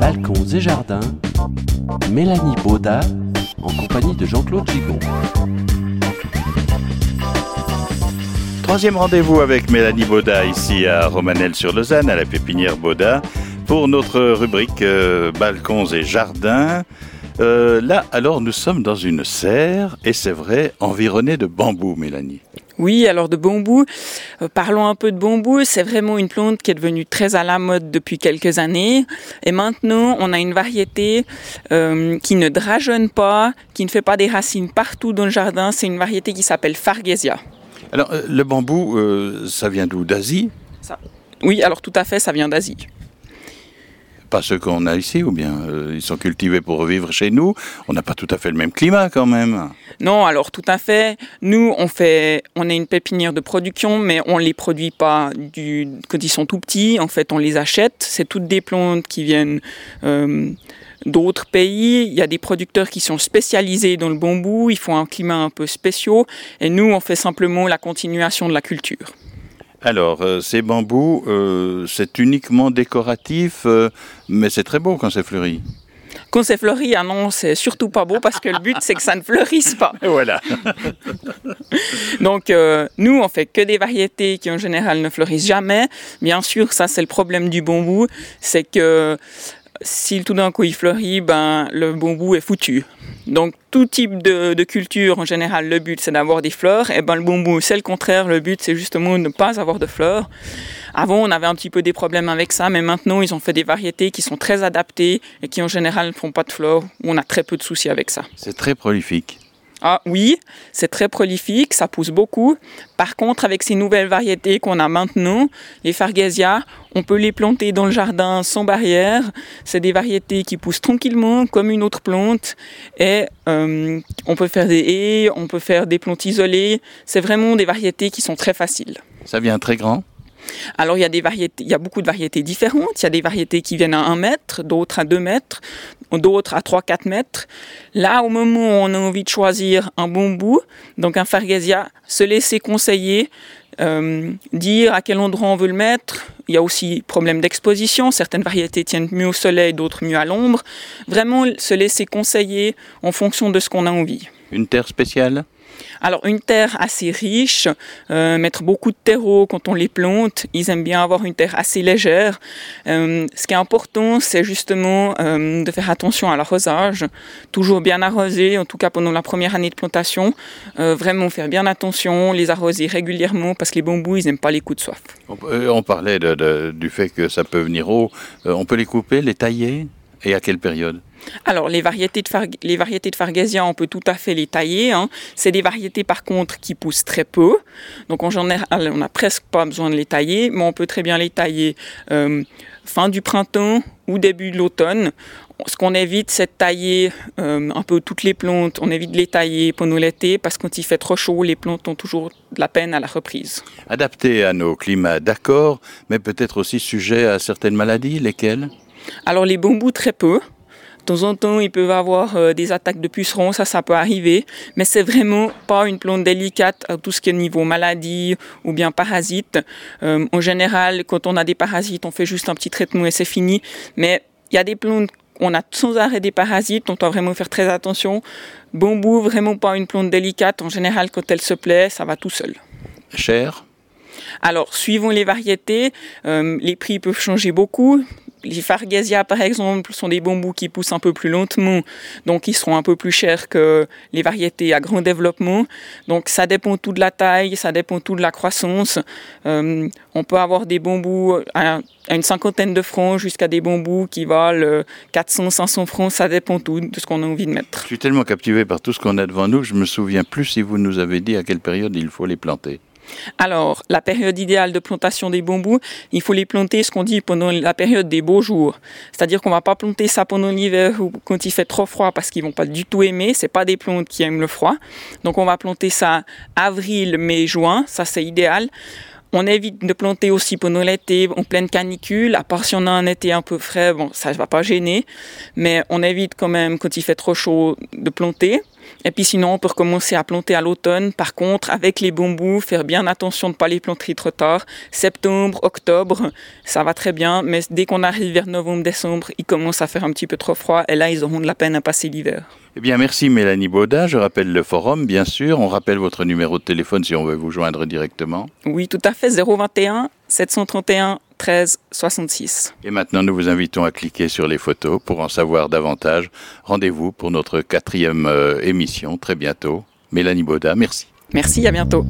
Balcons et jardins, Mélanie Baudat en compagnie de Jean-Claude Gigon. Troisième rendez-vous avec Mélanie Baudat ici à Romanel-sur-Lausanne, à la pépinière Baudat, pour notre rubrique euh, Balcons et jardins. Euh, là, alors, nous sommes dans une serre, et c'est vrai, environnée de bambou, Mélanie. Oui, alors de bambou, euh, parlons un peu de bambou. C'est vraiment une plante qui est devenue très à la mode depuis quelques années. Et maintenant, on a une variété euh, qui ne drageonne pas, qui ne fait pas des racines partout dans le jardin. C'est une variété qui s'appelle Fargesia. Alors, euh, le bambou, ça vient d'où? D'Asie? Oui, alors tout à fait, ça vient d'Asie. Pas ceux qu'on a ici, ou bien euh, ils sont cultivés pour vivre chez nous On n'a pas tout à fait le même climat quand même. Non, alors tout à fait. Nous, on fait, a une pépinière de production, mais on les produit pas du, quand ils sont tout petits. En fait, on les achète. C'est toutes des plantes qui viennent euh, d'autres pays. Il y a des producteurs qui sont spécialisés dans le bambou. Ils font un climat un peu spécial. Et nous, on fait simplement la continuation de la culture. Alors, euh, ces bambous, euh, c'est uniquement décoratif, euh, mais c'est très beau quand c'est fleuri. Quand c'est fleuri, ah non, c'est surtout pas beau parce que le but, c'est que ça ne fleurisse pas. Voilà. Donc, euh, nous, on fait que des variétés qui, en général, ne fleurissent jamais. Bien sûr, ça, c'est le problème du bambou, c'est que si tout d'un coup il fleurit, ben, le bambou est foutu. Donc, tout type de, culture, en général, le but, c'est d'avoir des fleurs. Et ben, le bambou, c'est le contraire. Le but, c'est justement de ne pas avoir de fleurs. Avant, on avait un petit peu des problèmes avec ça, mais maintenant, ils ont fait des variétés qui sont très adaptées et qui, en général, ne font pas de fleurs, on a très peu de soucis avec ça. C'est très prolifique. Ah oui, c'est très prolifique, ça pousse beaucoup. Par contre, avec ces nouvelles variétés qu'on a maintenant, les Fargesia, on peut les planter dans le jardin sans barrière. C'est des variétés qui poussent tranquillement comme une autre plante. Et euh, on peut faire des haies, on peut faire des plantes isolées. C'est vraiment des variétés qui sont très faciles. Ça vient très grand. Alors il y a des variétés, il y a beaucoup de variétés différentes. Il y a des variétés qui viennent à 1 mètre, d'autres à 2 mètres, d'autres à 3-4 mètres. Là, au moment où on a envie de choisir un bambou, donc un Fargesia, se laisser conseiller, euh, dire à quel endroit on veut le mettre. Il y a aussi problème d'exposition. Certaines variétés tiennent mieux au soleil, d'autres mieux à l'ombre. Vraiment se laisser conseiller en fonction de ce qu'on a envie. Une terre spéciale? Alors une terre assez riche, euh, mettre beaucoup de terreau quand on les plante, ils aiment bien avoir une terre assez légère. Euh, ce qui est important, c'est justement euh, de faire attention à l'arrosage, toujours bien arroser, en tout cas pendant la première année de plantation, euh, vraiment faire bien attention, les arroser régulièrement parce que les bambous, ils n'aiment pas les coups de soif. On, on parlait de- de- du fait que ça peut venir haut. Euh, on peut les couper, les tailler? Et à quelle période Alors, les variétés de, Farg- les variétés de Fargesia, on peut tout à fait les tailler. hein. C'est des variétés, par contre, qui poussent très peu. Donc, en général, on n'a presque pas besoin de les tailler, mais on peut très bien les tailler euh, fin du printemps ou début de l'automne. Ce qu'on évite, c'est de tailler euh, un peu toutes les plantes. On évite de les tailler pendant l'été parce que quand il fait trop chaud, les plantes ont toujours de la peine à la reprise. Adapté à nos climats, d'accord, mais peut-être aussi sujet à certaines maladies, lesquelles? Alors les bambous, très peu. De temps en temps, ils peuvent avoir euh, des attaques de pucerons, ça, ça peut arriver. Mais c'est vraiment pas une plante délicate à tout ce qui est niveau maladie ou bien parasites. Euh, en général, quand on a des parasites, on fait juste un petit traitement et c'est fini. Mais il y a des plantes, on a sans arrêt des parasites, on doit vraiment faire très attention. Bambou, vraiment pas une plante délicate. En général, quand elle se plaît, ça va tout seul. Cher? Alors, suivant les variétés, euh, les prix peuvent changer beaucoup. Les Fargesia, par exemple, sont des bambous qui poussent un peu plus lentement, donc ils seront un peu plus chers que les variétés à grand développement. Donc, ça dépend tout de la taille, ça dépend tout de la croissance. Euh, on peut avoir des bambous à, une cinquantaine de francs jusqu'à des bambous qui valent euh, 400, 500 francs, ça dépend tout de ce qu'on a envie de mettre. Je suis tellement captivé par tout ce qu'on a devant nous, je me souviens plus si vous nous avez dit à quelle période il faut les planter. Alors, la période idéale de plantation des bambous, il faut les planter, ce qu'on dit, pendant la période des beaux jours. C'est-à-dire qu'on va pas planter ça pendant l'hiver ou quand il fait trop froid parce qu'ils vont pas du tout aimer. C'est pas des plantes qui aiment le froid. Donc, on va planter ça avril, mai, juin. Ça, c'est idéal. On évite de planter aussi pendant l'été en pleine canicule, à part si on a un été un peu frais, bon, ça ne va pas gêner, mais on évite quand même, quand il fait trop chaud, de planter. Et puis sinon, on peut recommencer à planter à l'automne. Par contre, avec les bambous, faire bien attention de ne pas les planter trop tard. Septembre, octobre, ça va très bien. Mais dès qu'on arrive vers novembre, décembre, il commence à faire un petit peu trop froid. Et là, ils auront de la peine à passer l'hiver. Eh bien, merci Mélanie Bauda. Je rappelle le forum, bien sûr. On rappelle votre numéro de téléphone si on veut vous joindre directement. Oui, tout à fait. 021 731 13 66. Et maintenant, nous vous invitons à cliquer sur les photos pour en savoir davantage. Rendez-vous pour notre quatrième euh, émission très bientôt. Mélanie Bauda, merci. Merci, à bientôt.